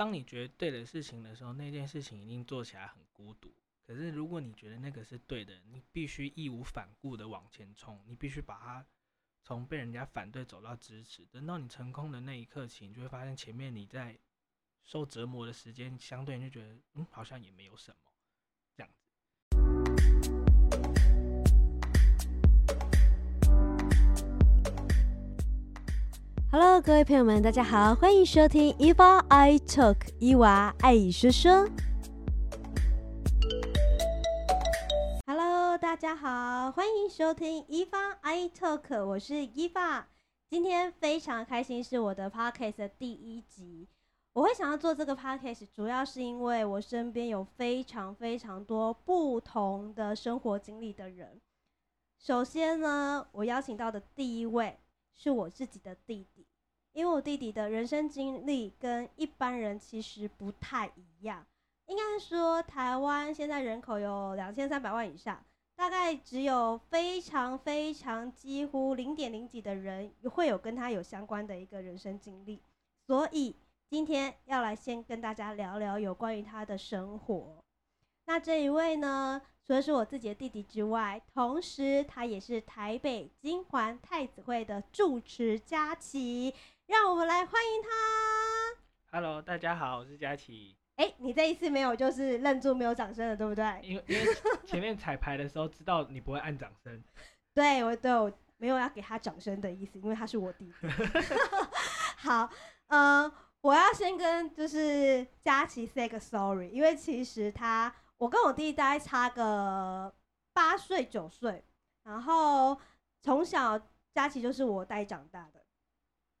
当你觉得对的事情的时候，那件事情一定做起来很孤独。可是如果你觉得那个是对的，你必须义无反顾的往前冲，你必须把它从被人家反对走到支持。等到你成功的那一刻起，你就会发现前面你在受折磨的时间，相对你就觉得嗯，好像也没有什么 Hello，各位朋友们，大家好，欢迎收听 Eva I Talk 伊娃爱语说说。Hello，大家好，欢迎收听 Eva I Talk，我是 Eva。今天非常开心，是我的 Podcast 的第一集。我会想要做这个 Podcast，主要是因为我身边有非常非常多不同的生活经历的人。首先呢，我邀请到的第一位是我自己的弟弟，因为我弟弟的人生经历跟一般人其实不太一样。应该说，台湾现在人口有两千三百万以上，大概只有非常非常几乎零点零几的人会有跟他有相关的一个人生经历，所以今天要来先跟大家聊聊有关于他的生活。那这一位呢，除了是我自己的弟弟之外，同时他也是台北金环太子会的住持佳琪，让我们来欢迎他。Hello，大家好，我是佳琪。哎、你这一次没有就是愣住没有掌声了，对不对？因为因为前面彩排的时候知道你不会按掌声，对，我对我没有要给他掌声的意思，因为他是我弟弟。好，呃，我要先跟就是佳琪 say 个 sorry，因为其实他我跟我弟弟大概差个八岁九岁，然后从小佳琪就是我带长大的，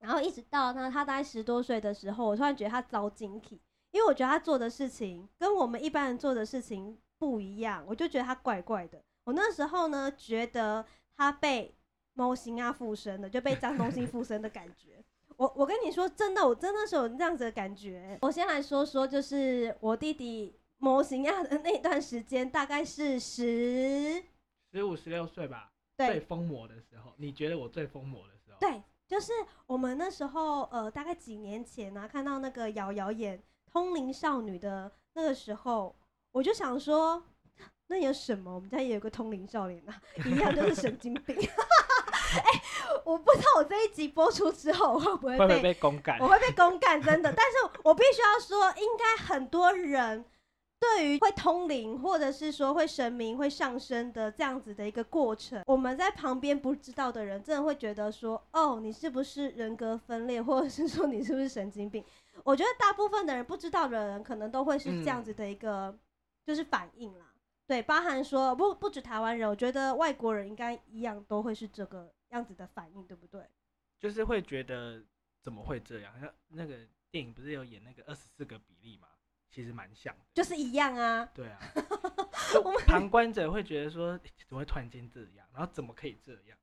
然后一直到呢他大概十多岁的时候，我突然觉得他遭惊体，因为我觉得他做的事情跟我们一般人做的事情不一样，我就觉得他怪怪的。我那时候呢，觉得他被猫星啊附身了，就被张东兴附身的感觉。我我跟你说，真的，我真的是有这样子的感觉。我先来说说，就是我弟弟模型亚的那段时间，大概是十十五十六岁吧，最对疯魔的时候，你觉得我最疯魔的时候？对，就是我们那时候呃，大概几年前呢、看到那个瑶瑶演《通灵少女》的那个时候，我就想说，那有什么？我们家也有个通灵少年啊，一样就是神经病。哎、我不知道我这一集播出之后会不会被会不会被公干我？会被公干，真的。但是我必须要说，应该很多人对于会通灵，或者是说会神明、会上升的这样子的一个过程，我们在旁边不知道的人，真的会觉得说，哦，你是不是人格分裂，或者是说你是不是神经病？我觉得大部分的人不知道的人，可能都会是这样子的一个、就是反应啦。对，包含说不不止台湾人，我觉得外国人应该一样都会是这个样子的反应，对不对？就是会觉得怎么会这样？像那个电影不是有演那个二十四个比例吗？其实蛮像的。就是一样啊。对啊，就旁观者会觉得说，诶怎么会突然间这样？然后怎么可以这样？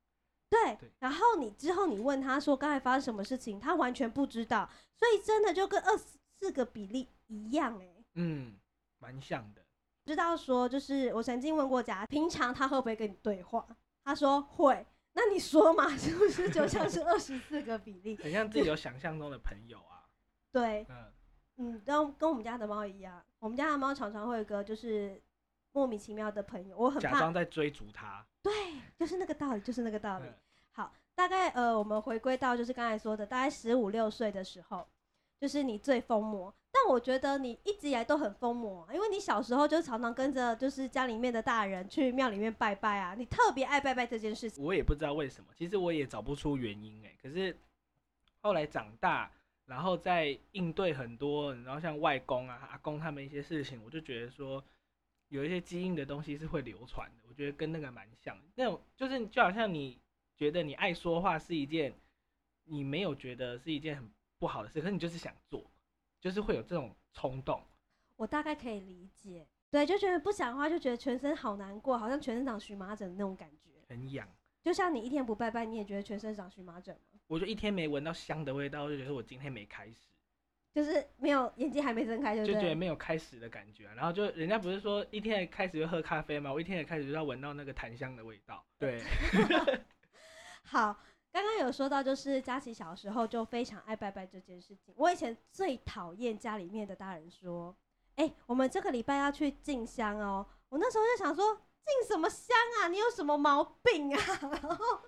对，对然后你之后你问他说刚才发生什么事情，他完全不知道，所以真的就跟二十四个比例一样哎、嗯，蛮像的。知道说就是我曾经问过贾，平常他会不会跟你对话？他说会。那你说嘛，是不是就像是二十四个比例？很像自己有想象中的朋友啊。对，嗯，嗯，然后跟我们家的猫一样，我们家的猫常常会有一个就是莫名其妙的朋友，我很怕假装，在追逐它。对，就是那个道理，就是那个道理。嗯 好，大概呃，我们回归到就是刚才说的，大概十五六岁的时候，就是你最疯魔。但我觉得你一直以来都很疯魔，因为你小时候就常常跟着就是家里面的大人去庙里面拜拜啊，你特别爱拜拜这件事情。我也不知道为什么，其实我也找不出原因哎。可是后来长大，然后在应对很多，然后像外公啊、阿公他们一些事情，我就觉得说，有一些基因的东西是会流传的。我觉得跟那个蛮像，那种就是就好像你觉得你爱说话是一件，你没有觉得是一件很不好的事，可是你就是想做，就是会有这种冲动。我大概可以理解，对，就觉得不讲话就觉得全身好难过，好像全身长荨麻疹那种感觉。很痒，就像你一天不拜拜，你也觉得全身长荨麻疹吗？我就一天没闻到香的味道，就觉得我今天没开始。就是没有眼睛还没睁开，就？就觉得没有开始的感觉啊、然后就人家不是说一天也开始就喝咖啡吗？我一天也开始就要闻到那个檀香的味道。对，好，刚刚刚有说到，就是佳琪小时候就非常爱拜拜这件事情。我以前最讨厌家里面的大人说：“哎、我们这个礼拜要去进香哦。”我那时候就想说：“进什么香啊？你有什么毛病啊？”然 后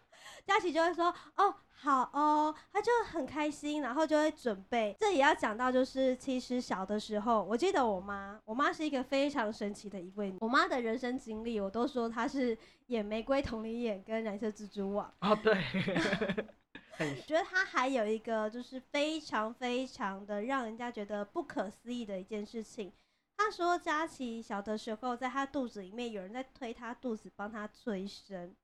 佳琪就会说：“哦，好哦。”他就很开心，然后就会准备。这也要讲到，就是其实小的时候，我记得我妈，我妈是一个非常神奇的一位。我妈的人生经历，我都说她是演《玫瑰同林眼》跟《蓝色蜘蛛网》。哦，对，觉得他还有一个就是非常非常的让人家觉得不可思议的一件事情。他说佳琪小的时候，在他肚子里面有人在推他肚子，帮他催生。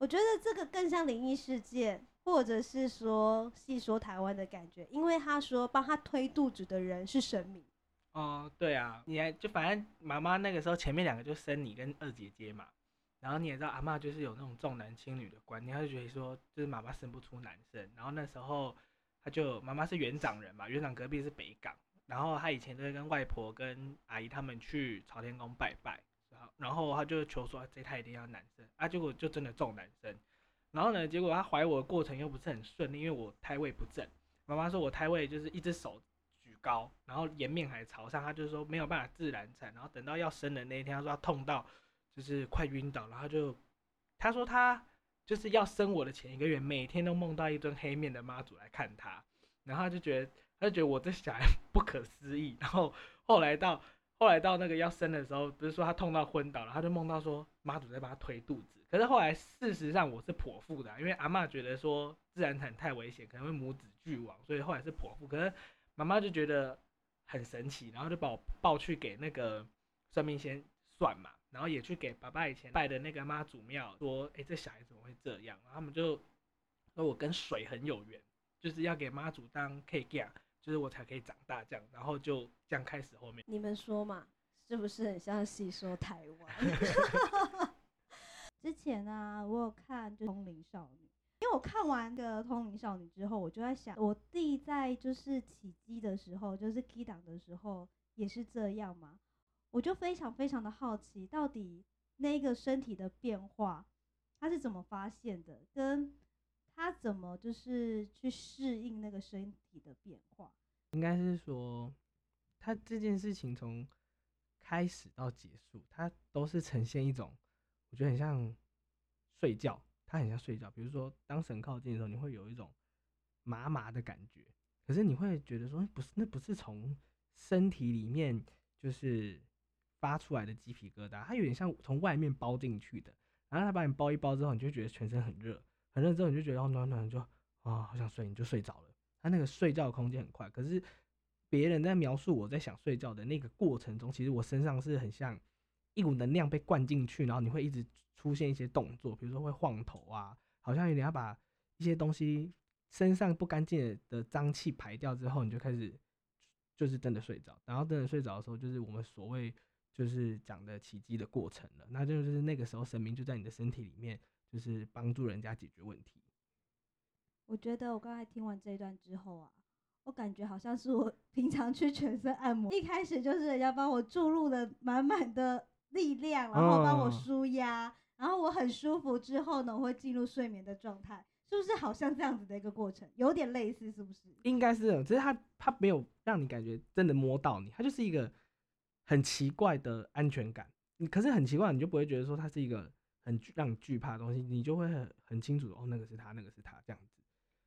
我觉得这个更像灵异事件，或者是说细说台湾的感觉，因为他说帮他推肚子的人是神明。哦，对啊，你还就反正妈妈那个时候前面两个就生你跟二姐姐嘛，然后你也知道阿嬷就是有那种重男轻女的观念，她就觉得说就是妈妈生不出男生，然后那时候她就妈妈是园长人嘛，园长隔壁是北港，然后她以前都会跟外婆跟阿姨他们去朝天宫拜拜，然后他就求说这胎一定要男生。啊，结果就真的中男生，然后呢，结果她怀我的过程又不是很顺利，因为我胎位不正，妈妈说我胎位就是一只手举高，然后颜面还朝上，她就是说没有办法自然产，然后等到要生的那一天，她说她痛到就是快晕倒，然后就她说她就是要生我的前一个月，每天都梦到一尊黑面的妈祖来看她，然后她就觉得她就觉得我这小孩 不可思议，然后后来到后来到那个要生的时候，不是说他痛到昏倒了，他就梦到说妈祖在帮他推肚子，可是后来事实上我是剖腹的、因为阿嬷觉得说自然产太危险，可能会母子俱亡，所以后来是剖腹，可是妈妈就觉得很神奇，然后就把我抱去给那个算命先算嘛，然后也去给爸爸以前拜的那个妈祖庙说，哎、这小孩怎么会这样？然后他们就说我跟水很有缘，就是要给妈祖当 K G，就是我才可以长大这样，然后就这样开始后面。你们说嘛，是不是很像细说台湾？之前啊，我有看就《通灵少女》，因为我看完个《通灵少女》之后，我就在想，我弟在就是起机的时候，就是 key 档的时候，也是这样嘛？我就非常非常的好奇，到底那个身体的变化，他是怎么发现的，跟他怎么就是去适应那个身体的变化。应该是说，他这件事情从开始到结束，它都是呈现一种，我觉得很像睡觉，它很像睡觉。比如说，当神靠近的时候，你会有一种麻麻的感觉，可是你会觉得说，不是，那不是从身体里面就是发出来的鸡皮疙瘩，它有点像从外面包进去的。然后他把你包一包之后，你就觉得全身很热，很热之后你就觉得哦暖暖的就啊好想睡，你就睡着了。他那个睡觉的空间很快，可是别人在描述我在想睡觉的那个过程中，其实我身上是很像一股能量被灌进去，然后你会一直出现一些动作，比如说会晃头啊，好像有点要把一些东西身上不干净的脏气排掉之后，你就开始就是真的睡着，然后真的睡着的时候，就是我们所谓就是讲的奇迹的过程了，那就是那个时候神明就在你的身体里面，就是帮助人家解决问题。我觉得我刚才听完这一段之后啊，我感觉好像是我 平常去全身按摩，一开始就是人家帮我注入了满满的力量，然后帮我嗯舒压，然后我很舒服之后呢，我会进入睡眠的状态，是不是好像这样子的一个过程？有点类似，是不是？应该是这种，只是他他没有让你感觉真的摸到你，他就是一个很奇怪的安全感。你可是很奇怪，你就不会觉得说它是一个很让你惧怕的东西，你就会很很清楚哦，那个是他，那个是他这样子，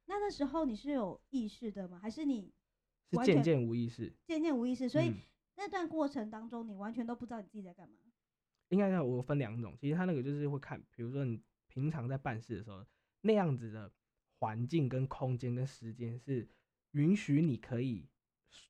那那时候你是有意识的吗？还是你是渐完全渐无意识。渐渐无意识？所以嗯那段过程当中，你完全都不知道你自己在干嘛。应该要我分两种，其实他那个就是会看，比如说你平常在办事的时候，那样子的环境跟空间跟时间是允许你可以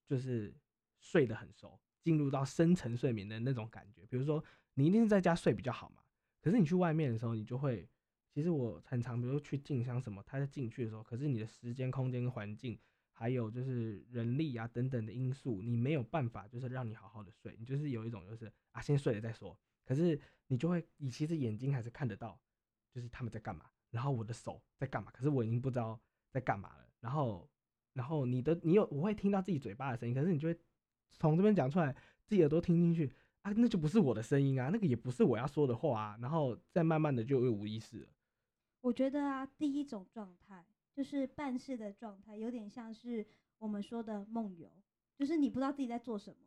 就是睡得很熟，进入到深层睡眠的那种感觉。比如说你一定是在家睡比较好嘛，可是你去外面的时候，你就会，其实我很常，比如去进香什么，他在进去的时候，可是你的时间、空间、环境，还有就是人力啊等等的因素，你没有办法就是让你好好的睡，你就是有一种就是啊先睡了再说。可是你就会，你其实眼睛还是看得到，就是他们在干嘛，然后我的手在干嘛，可是我已经不知道在干嘛了。然后，然后你的你有我会听到自己嘴巴的声音，可是你就会从这边讲出来，自己耳朵听进去啊，那就不是我的声音啊，那个也不是我要说的话啊，然后再慢慢的就会无意识了。我觉得啊，第一种状态就是办事的状态，有点像是我们说的梦游，就是你不知道自己在做什么，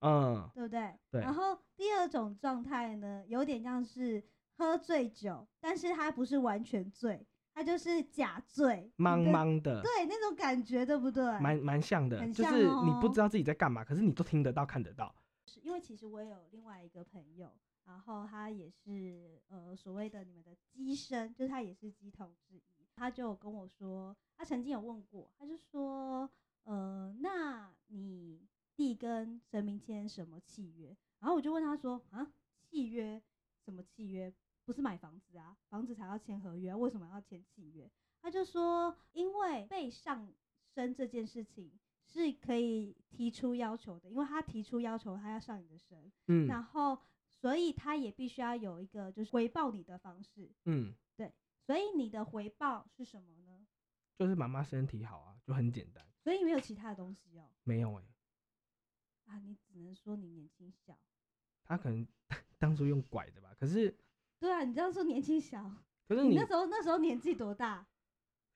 嗯，对不对？对然后第二种状态呢，有点像是喝醉酒，但是他不是完全醉，他就是假醉，茫茫的，对那种感觉，对不对？蛮蛮像的，很像就是你不哦知道自己在干嘛，可是你都听得到、看得到。是因为其实我也有另外一个朋友，然后他也是呃所谓的你们的机身，就是他也是机童之一，他就跟我说，他曾经有问过，他就说，呃，那你弟跟神明签什么契约？然后我就问他说，啊，契约什么契约？不是买房子啊，房子才要签合约啊，为什么要签契约？他就说，因为被上身这件事情是可以提出要求的，因为他提出要求，他要上你的身，嗯然后所以他也必须要有一个就是回报你的方式。嗯，对所以你的回报是什么呢？就是妈妈身体好啊，就很简单。所以没有其他的东西哦。没有哎、啊，你只能说你年轻小。他可能 当初用拐的吧，可是对啊，你这样说年轻小，可是你你那时候那时候年纪多大？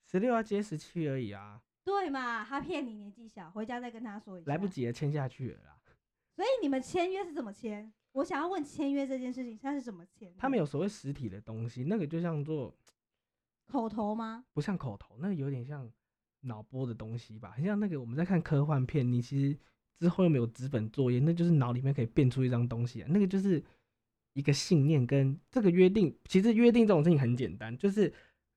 十六要接十七而已啊，对嘛，他骗你年纪小，回家再跟他说一下。来不。及了，签下去了啦。所以你们签约是怎么签？我想要问签约这件事情，他是怎么签？他们有所谓实体的东西，那个就像做 口头吗？不像口头，那个有点像脑波的东西吧，很像那个我们在看科幻片，你其实之后又没有纸本作业，那就是脑里面可以变出一张东西啊，那个就是一个信念跟这个约定。其实约定这种事情很简单，就是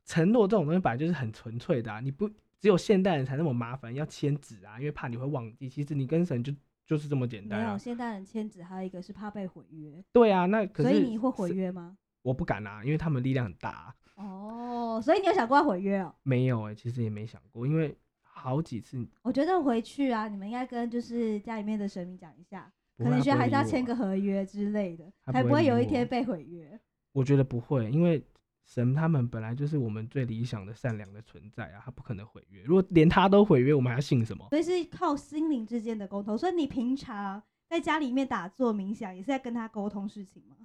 承诺这种东西本来就是很纯粹的啊，你不只有现代人才那么麻烦要签纸啊，因为怕你会忘记，其实你跟神就就是这么简单没有。现代人签字还有一个是怕被毁约，对啊，那可是所以你会毁约吗？我不敢啊，因为他们力量很大、啊。哦，所以你有想过要毁约哦？没有哎、其实也没想过，因为好几次我觉得回去啊，你们应该跟就是家里面的神明讲一下，可能需要还是要签个合约之类的，他才不会有一天被毁约。我觉得不会，因为神他们本来就是我们最理想的善良的存在啊，他不可能毁约。如果连他都毁约，我们还要信什么？所以是靠心灵之间的沟通。所以你平常在家里面打坐冥想，也是在跟他沟通事情吗？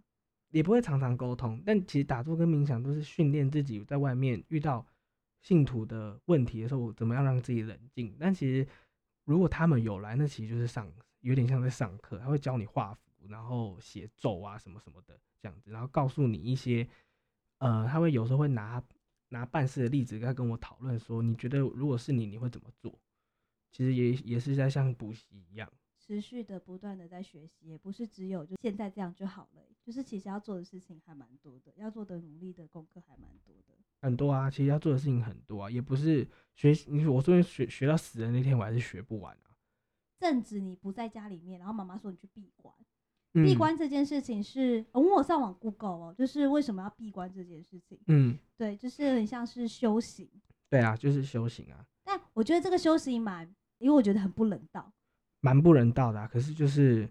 也不会常常沟通，但其实打坐跟冥想都是训练自己在外面遇到信徒的问题的时候，怎么样让自己冷静。但其实如果他们有来，那其实就是上，有点像在上课，他会教你画符，然后写咒啊什么什么的这样子，然后告诉你一些，呃，他会有时候会拿拿办事的例子，在跟我讨论说，你觉得如果是你，你会怎么做？其实也也是在像补习一样。持续的不断的在学习，也不是只有就现在这样就好了，就是其实要做的事情还蛮多的，要做的努力的功课还蛮多的。很多啊，其实要做的事情很多啊，也不是学习。你说我说学学到死的那天，我还是学不完啊。正值你不在家里面，然后妈妈说你去闭关，嗯闭关这件事情是，哦我上网 Google 哦，就是为什么要闭关这件事情，嗯，对，就是很像是修行，对啊，就是修行啊，但我觉得这个修行蛮，因为我觉得很不人道。蛮不人道的、啊。可是就是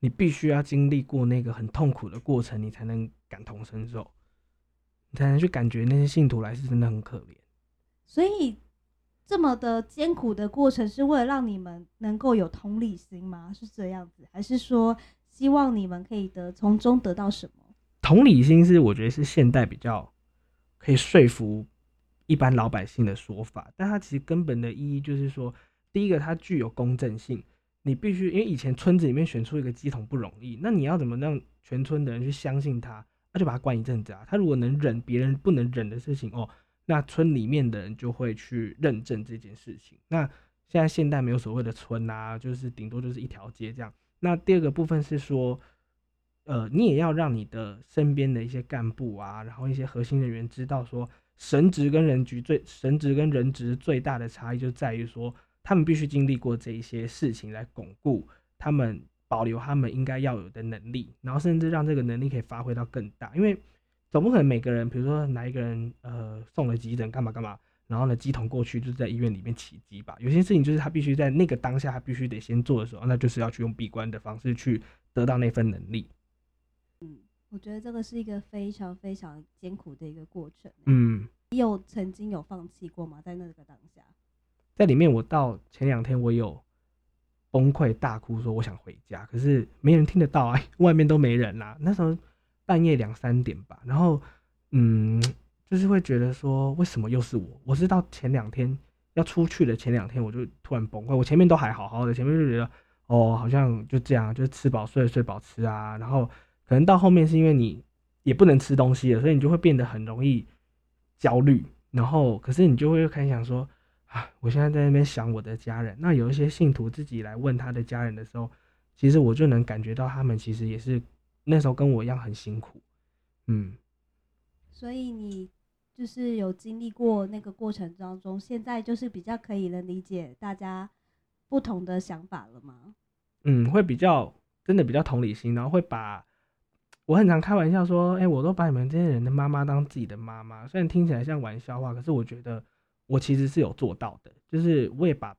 你必须要经历过那个很痛苦的过程，你才能感同身受，你才能去感觉那些信徒来是真的很可怜。所以这么的艰苦的过程，是为了让你们能够有同理心吗？是这样子，还是说希望你们可以得从中得到什么？同理心是我觉得是现代比较可以说服一般老百姓的说法，但它其实根本的意义就是说，第一个它具有公正性，你必须因为以前村子里面选出一个鸡桶不容易，那你要怎么让全村的人去相信他？那就把他关一阵子啊。他如果能忍别人不能忍的事情哦，那村里面的人就会去认证这件事情。那现在现代没有所谓的村啊，就是顶多就是一条街这样。那第二个部分是说，呃，你也要让你的身边的一些干部啊，然后一些核心人员知道说，神职跟人局最神职跟人职最大的差异就在于说，他们必须经历过这一些事情来巩固他们保留他们应该要有的能力，然后甚至让这个能力可以发挥到更大。因为总不可能每个人，比如说哪一个人呃送了急诊干嘛干嘛，然后呢鸡桶过去就是在医院里面起鸡吧。有些事情就是他必须在那个当下，他必须得先做的时候，那就是要去用闭关的方式去得到那份能力。嗯我觉得这个是一个非常非常艰苦的一个过程。嗯，你有曾经有放弃过吗？在那个当下？在里面我到前两天我有崩溃大哭，说我想回家，可是没人听得到啊，外面都没人啦、那时候半夜两三点吧，然后嗯，就是会觉得说，为什么又是我？我是到前两天要出去的前两天，我就突然崩溃。我前面都还好好的，前面就觉得哦，好像就这样，就吃饱睡，睡饱吃啊。然后可能到后面是因为你也不能吃东西了，所以你就会变得很容易焦虑。然后可是你就会开始想说，啊，我现在在那边想我的家人。那有一些信徒自己来问他的家人的时候，其实我就能感觉到他们其实也是那时候跟我一样很辛苦。嗯，所以你。就是有经历过那个过程当中，现在就是比较可以能理解大家不同的想法了吗？嗯，会比较真的比较同理心，然后会把我很常开玩笑说，哎，我都把你们这些人的妈妈当自己的妈妈，虽然听起来像玩笑话，可是我觉得我其实是有做到的，就是我也把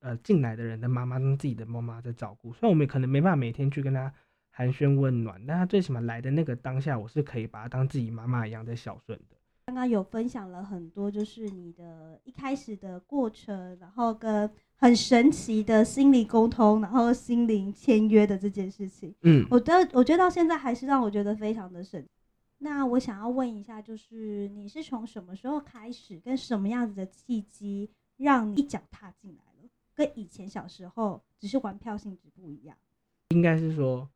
呃进来的人的妈妈当自己的妈妈在照顾，虽然我们可能没办法每天去跟他寒暄问暖，但他最起码来的那个当下，我是可以把他当自己妈妈一样在孝顺的。刚刚有分享了很多，就是你的一开始的过程，然后跟很神奇的心理沟通，然后心灵签约的这件事情。嗯，我的我觉得到现在还是让我觉得非常的神。那我想要问一下，就是你是从什么时候开始，跟什么样子的契机，让你一脚踏进来了？跟以前小时候只是玩票性质不一样。应该是说，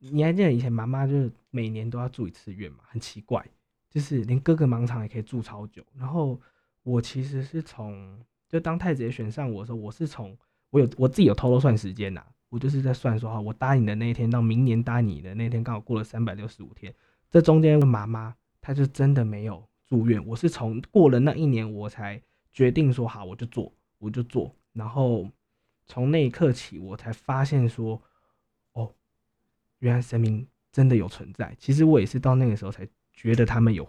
你还记得以前妈妈就是每年都要住一次院嘛？很奇怪。就是连哥哥盲场也可以住超久，然后我其实是从就当太子爷选上我的时候，我是从我有我自己有偷偷算时间呐，我就是在算说哈，我答应的那一天到明年答应你的那天刚好过了三百六十五天，这中间妈妈她就真的没有住院，我是从过了那一年我才决定说好我就做我就做，然后从那一刻起我才发现说哦，原来神明真的有存在，其实我也是到那个时候才。觉得他们有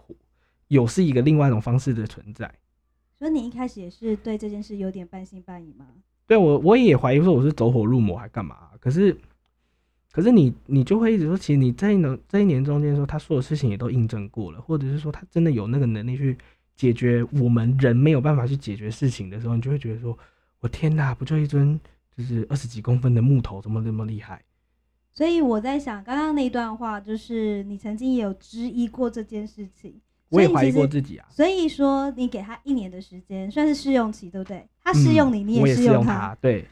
有是一个另外一种方式的存在，所以你一开始也是对这件事有点半信半疑吗？对我我也怀疑说我是走火入魔还干嘛？可是可是你你就会一直说，其实你这一年这一年中间说他说的事情也都印证过了，或者是说他真的有那个能力去解决我们人没有办法去解决事情的时候，你就会觉得说，我天哪，不就一尊就是二十几公分的木头，怎么那么厉害？所以我在想，刚刚那段话就是你曾经也有质疑过这件事情，我也怀疑过自己啊。所以说，你给他一年的时间，算是试用期，对不对？他试用你，你也试用他，对。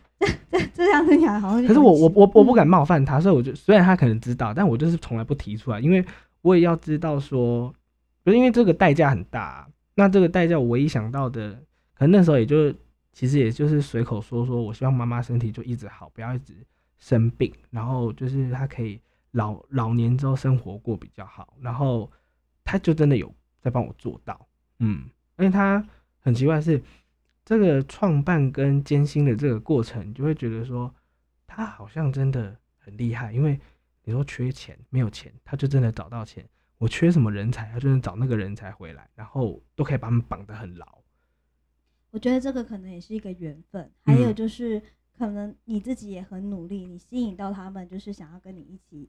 这这样子讲好像。可是我我我我不敢冒犯他，所以我就虽然他可能知道，但我就是从来不提出来，因为我也要知道说，不是因为这个代价很大。那这个代价，我唯一想到的，可能那时候也就其实也就是随口说说，我希望妈妈身体就一直好，不要一直。生病，然后就是他可以老老年之后生活过比较好，然后他就真的有在帮我做到，嗯，而且他很奇怪是这个创办跟艰辛的这个过程，就会觉得说他好像真的很厉害，因为你说缺钱没有钱，他就真的找到钱；我缺什么人才，他就能找那个人才回来，然后都可以把他们绑得很牢。我觉得这个可能也是一个缘分，还有就是。可能你自己也很努力，你吸引到他们，就是想要跟你一起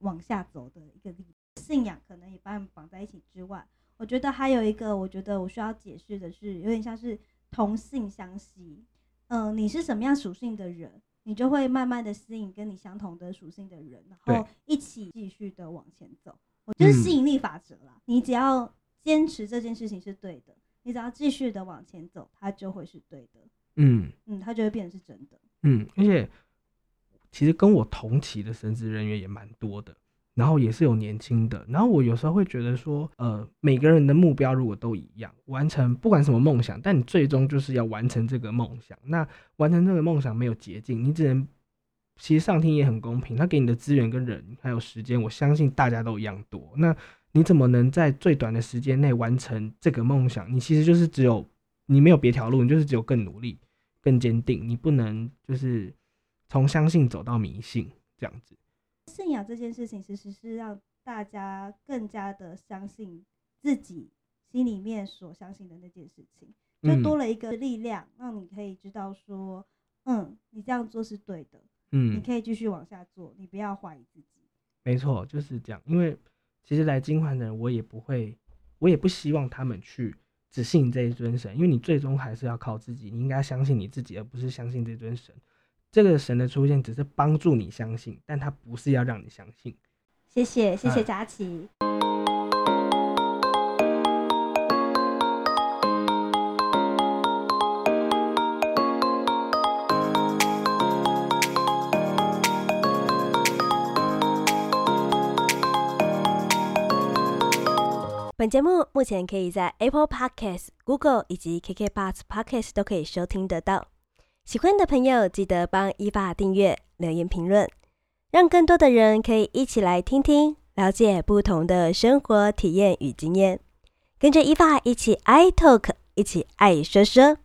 往下走的一个力信仰，可能也把你们绑在一起之外，我觉得还有一个，我觉得我需要解释的是，有点像是同性相吸。嗯，你是什么样属性的人，你就会慢慢的吸引跟你相同的属性的人，然后一起继续的往前走。我就是吸引力法则啦，你只要坚持这件事情是对的，你只要继续的往前走，它就会是对的。嗯嗯，它就会变成是真的。嗯，而且其实跟我同期的神职人员也蛮多的，然后也是有年轻的。然后我有时候会觉得说，呃，每个人的目标如果都一样，完成不管什么梦想，但你最终就是要完成这个梦想。那完成这个梦想没有捷径，你只能其实上天也很公平，他给你的资源跟人还有时间，我相信大家都一样多。那你怎么能在最短的时间内完成这个梦想？你其实就是只有你没有别条路，你就是只有更努力。更坚定，你不能就是从相信走到迷信这样子。信仰这件事情，其实是让大家更加的相信自己心里面所相信的那件事情，就多了一个力量，让你可以知道说，嗯，你这样做是对的，嗯，你可以继续往下做，你不要怀疑自己。没错，就是这样。因为其实来金环的人，我也不会，我也不希望他们去。只信这一尊神，因为你最终还是要靠自己。你应该相信你自己，而不是相信这尊神。这个神的出现只是帮助你相信，但他不是要让你相信。谢谢，谢谢佳琪。本节目目前可以在 Apple Podcast、Google 以及 KK Bus Podcast 都可以收听得到。喜欢的朋友记得帮伊爸订阅、留言评论，让更多的人可以一起来听听，了解不同的生活体验与经验。跟着伊爸一起 I Talk，一起爱说说。